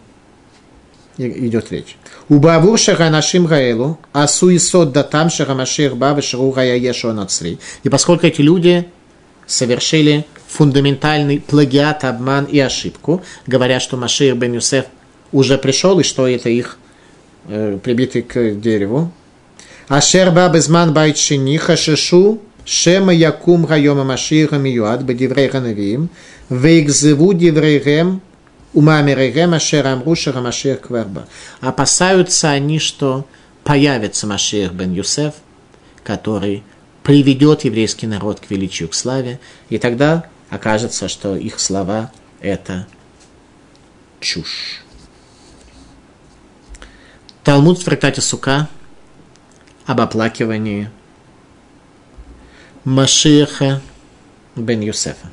идет речь. У Бавур Шаганашим Гаэлу, Асу и Сод Датам Шарамашир Бавы Шару Гая Ешо. И поскольку эти люди совершили фундаментальный плагиат, обман и ошибку, говоря, что Машиах бен Йосеф уже пришел, и что это их э, прибитый к дереву. אשר בא בזמן בית שני חששו שמא יקום היום המשיח המיועד בדברי הנביאים ויכזבו דבריהם ומאמריהם אשר אמרו שהמשיח כבר בא. Опасаются они, что появится Машир бен Юсеф, который приведет еврейский народ к величию, к славе, и тогда окажется, что их слова – это чушь. Талмуд в трактате Сука об оплакивании Машиха бен Юсефа.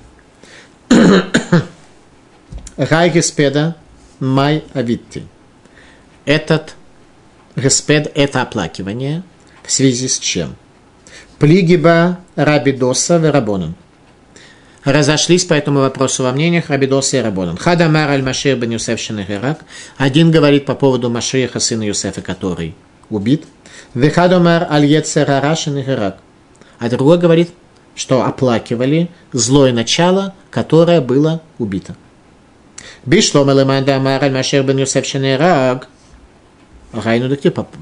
(coughs) Рай Геспеда Май Авитти. Этот Геспед – это оплакивание в связи с чем – Плигиба Рабидоса Верабонан. Разошлись по этому вопросу во мнениях Рабидоса и Рабонан. Хадамар аль Машир бен Юсеф Шенегерак. Один говорит по поводу Машиха, сына Юсефа, который убит. Вехадамар аль Ецерара Шенегерак. А другой говорит, что оплакивали злое начало, которое было убито. Бишлом элеманда амар аль Машир бен Юсеф Шенегерак.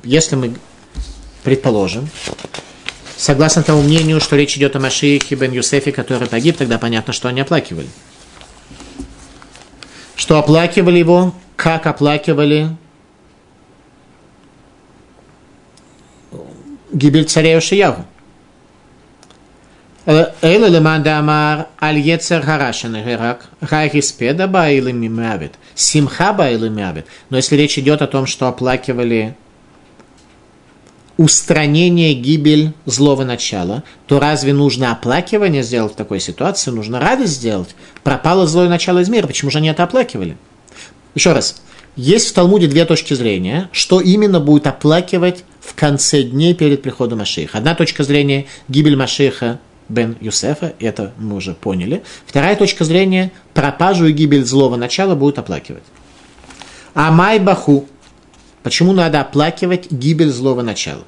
Если мы предположим, Согласно тому мнению, что речь идет о Машиихе бен Юсефе, который погиб, тогда понятно, что они оплакивали. Что оплакивали его, как оплакивали гибель царя Ушиягу. Эйла леманда амар аль ецер харашен герак, хайхиспеда ба или мимявит, симха ба или мявит. Но если речь идет о том, что оплакивали устранение, гибель злого начала, то разве нужно оплакивание сделать в такой ситуации? Нужно радость сделать. Пропало злое начало из мира. Почему же они это оплакивали? Еще раз. Есть в Талмуде две точки зрения, что именно будет оплакивать в конце дней перед приходом Машиха. Одна точка зрения – гибель Машиха бен Юсефа, это мы уже поняли. Вторая точка зрения – пропажу и гибель злого начала будут оплакивать. Амай Баху Почему надо оплакивать гибель злого начала?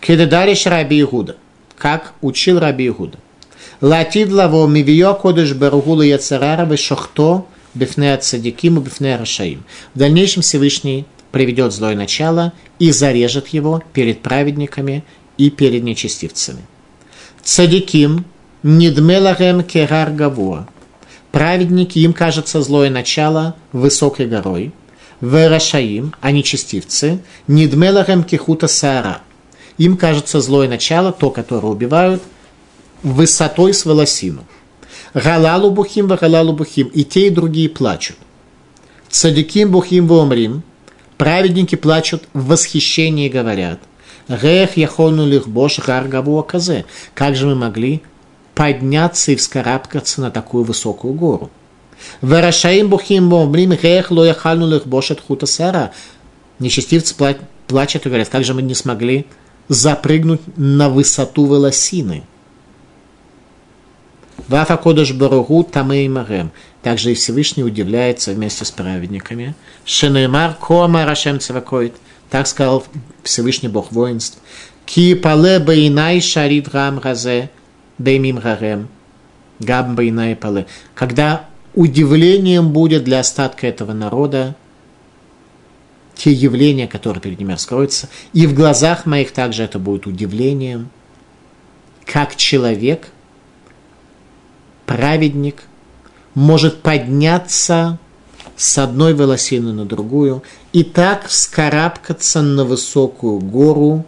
Кедадариш Раби Игуда, как учил Раби Игуда. Латид лаво мивио кодыш баругула яцерара шохто бифне цадиким и бифне рашаим. В дальнейшем Всевышний приведет злое начало и зарежет его перед праведниками и перед нечестивцами. Цадиким нидмелахем керар гавуа. Праведники, им кажется злое начало высокой горой. Верашаим, а нечестивцы, нидмелахем кихута саара – им кажется злое начало, то, которое убивают, высотой с волосину. Галалу бухим, галалу бухим. И те, и другие плачут. Цадиким бухим вомрим. Праведники плачут в восхищении говорят. Рех яхону лихбош гаргаву аказе. Как же мы могли подняться и вскарабкаться на такую высокую гору? Варашаим бухим вомрим. Рех ло яхану лихбош от хута сара. Нечестивцы плачут и говорят, как же мы не смогли запрыгнуть на высоту волосины. Вафа Кодыш Баругу Тамей Марем. Также и Всевышний удивляется вместе с праведниками. Шенемар Кома Рашем Цвакоид. Так сказал Всевышний Бог воинств. Ки пале бейнай шарит рам разе беймим рарем. Габ бейнай пале. Когда удивлением будет для остатка этого народа те явления, которые перед ними раскроются. И в глазах моих также это будет удивлением, как человек, праведник, может подняться с одной волосины на другую и так вскарабкаться на высокую гору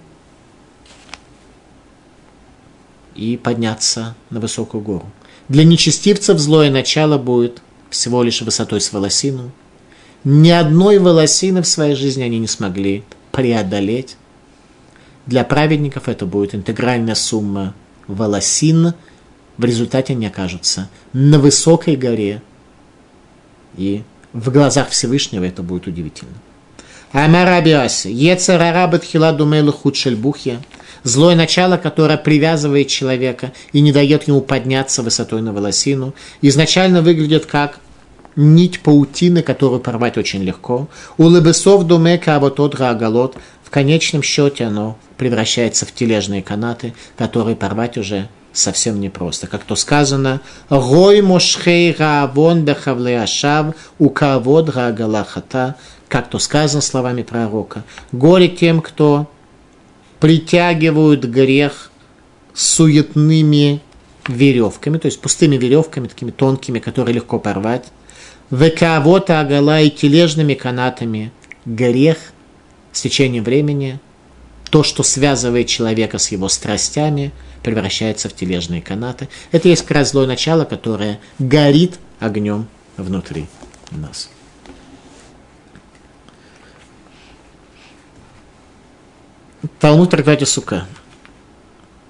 и подняться на высокую гору. Для нечестивцев злое начало будет всего лишь высотой с волосину – ни одной волосины в своей жизни они не смогли преодолеть. Для праведников это будет интегральная сумма волосин. В результате они окажутся на высокой горе. И в глазах Всевышнего это будет удивительно. Амар Абиаси, Ецерарабат Хиладумейлу Худшельбухья, злое начало, которое привязывает человека и не дает ему подняться высотой на волосину, изначально выглядит как нить паутины, которую порвать очень легко. У лебесов думека, а вот тот рагалот, в конечном счете оно превращается в тележные канаты, которые порвать уже совсем непросто. Как то сказано, «Рой мошхей раавон бехавле ашав, у кавод рагалахата», как то сказано словами пророка, «Горе тем, кто притягивают грех суетными веревками, то есть пустыми веревками, такими тонкими, которые легко порвать, Векавота агала и тележными канатами грех с течением времени, то, что связывает человека с его страстями, превращается в тележные канаты. Это есть как раз злое начало, которое горит огнем внутри нас. Талмуд трактате Сука.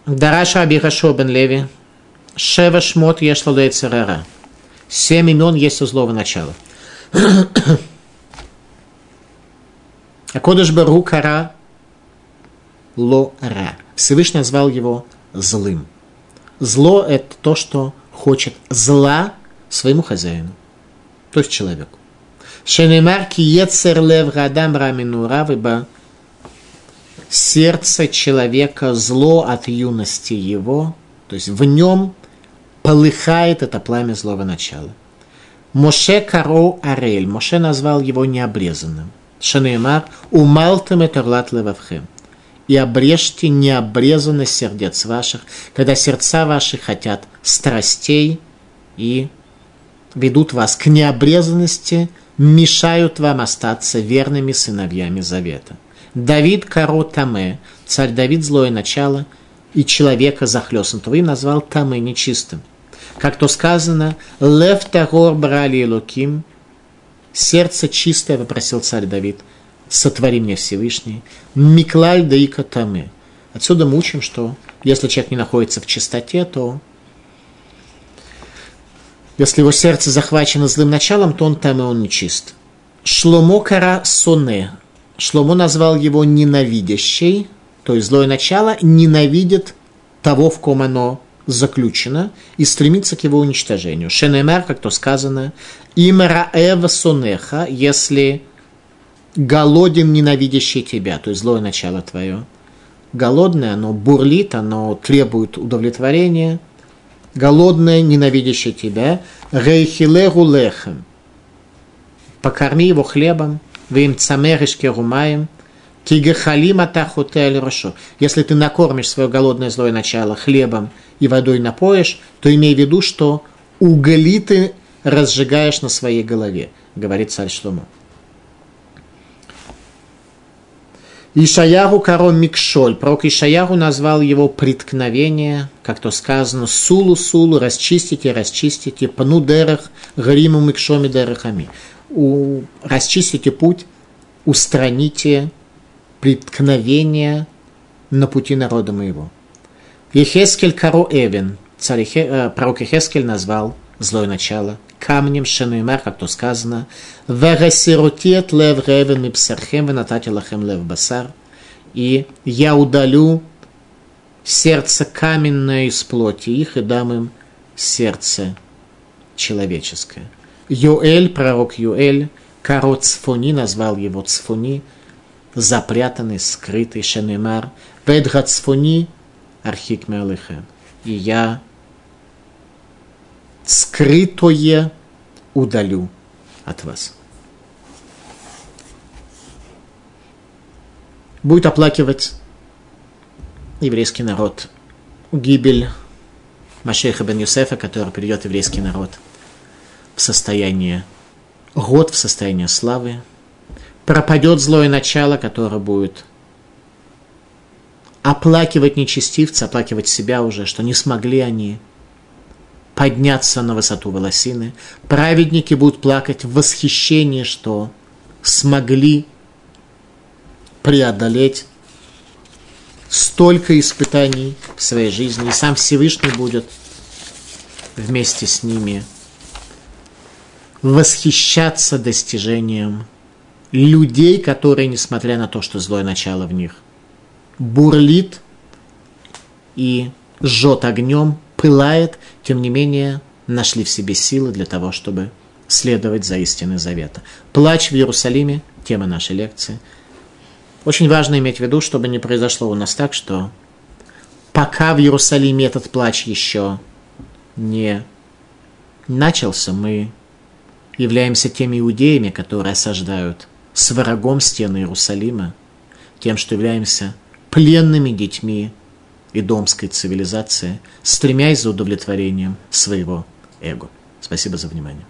Дараша Абирашо бен Леви. Шева шмот ешла церара. Семь имен есть у злого начала. (clears throat) А Кодыш Бару Кара Ло-Ра. Всевышний назвал его злым. Зло – это то, что хочет зла своему хозяину, то есть человеку. Шенемар ки ецер лев радам раминура виба сердце человека зло от юности его, то есть в нем полыхает это пламя злого начала. Моше Каро Арель. Моше назвал его необрезанным. Шанеймар умалтым это левавхем. И обрежьте необрезанность сердец ваших, когда сердца ваши хотят страстей и ведут вас к необрезанности, мешают вам остаться верными сыновьями завета. Давид Каро Таме, царь Давид злое начало, и человека захлестнутого им назвал Таме нечистым – как то сказано, «Лев тагор брали луким», «Сердце чистое», попросил царь Давид, «Сотвори мне Всевышний», «Миклаль да и катамы». Отсюда мы учим, что если человек не находится в чистоте, то если его сердце захвачено злым началом, то он там и он нечист. Шломо кара соне. Шломо назвал его ненавидящий, то есть злое начало ненавидит того, в ком оно заключено и стремится к его уничтожению. Шенемер, как то сказано, им раэв сонеха, если голоден, ненавидящий тебя, то есть злое начало твое. Голодное, оно бурлит, оно требует удовлетворения. Голодное, ненавидящее тебя. Рейхилегу лехем. Покорми его хлебом. Вы им цамеришке румаем. Кигахалим атахутель рошу. Если ты накормишь свое голодное злое начало хлебом и водой напоишь, то имей в виду, что угли ты разжигаешь на своей голове, говорит царь Шломо. Ишаяру кором Микшоль. Пророк Ишаяру назвал его преткновение, как то сказано, сулу сулу, расчистите, расчистите, пну дерах, гриму микшоми дерахами. У, расчистите путь, устраните преткновение на пути народа моего. Ехескель Каро Эвен, царь, э, пророк Ехескель назвал злое начало камнем шенуимар, как то сказано, «Вегасиротет лев ревен мипсархем венатати лахем лев басар» и «Я удалю сердце каменное из плоти их и дам им сердце человеческое». Юэль, пророк Юэль, Каро Цфуни, назвал его Цфуни, запрятанный, скрытый, Шенемар, Ведга Цфуни, Архик Мелыхем. И я скрытое удалю от вас. Будет оплакивать еврейский народ гибель Машеха бен Юсефа, который придет еврейский народ в состояние год, в состояние славы. Пропадет злое начало, которое будет оплакивать нечестивца, оплакивать себя уже, что не смогли они подняться на высоту волосины. Праведники будут плакать в восхищении, что смогли преодолеть столько испытаний в своей жизни, и сам Всевышний будет вместе с ними восхищаться достижением людей, которые, несмотря на то, что злое начало в них, бурлит и жжет огнем, пылает, тем не менее нашли в себе силы для того, чтобы следовать за истиной завета. Плач в Иерусалиме – тема нашей лекции. Очень важно иметь в виду, чтобы не произошло у нас так, что пока в Иерусалиме этот плач еще не начался, мы являемся теми иудеями, которые осаждают с врагом стены Иерусалима, тем, что являемся пленными детьми и цивилизации, стремясь за удовлетворением своего эго. Спасибо за внимание.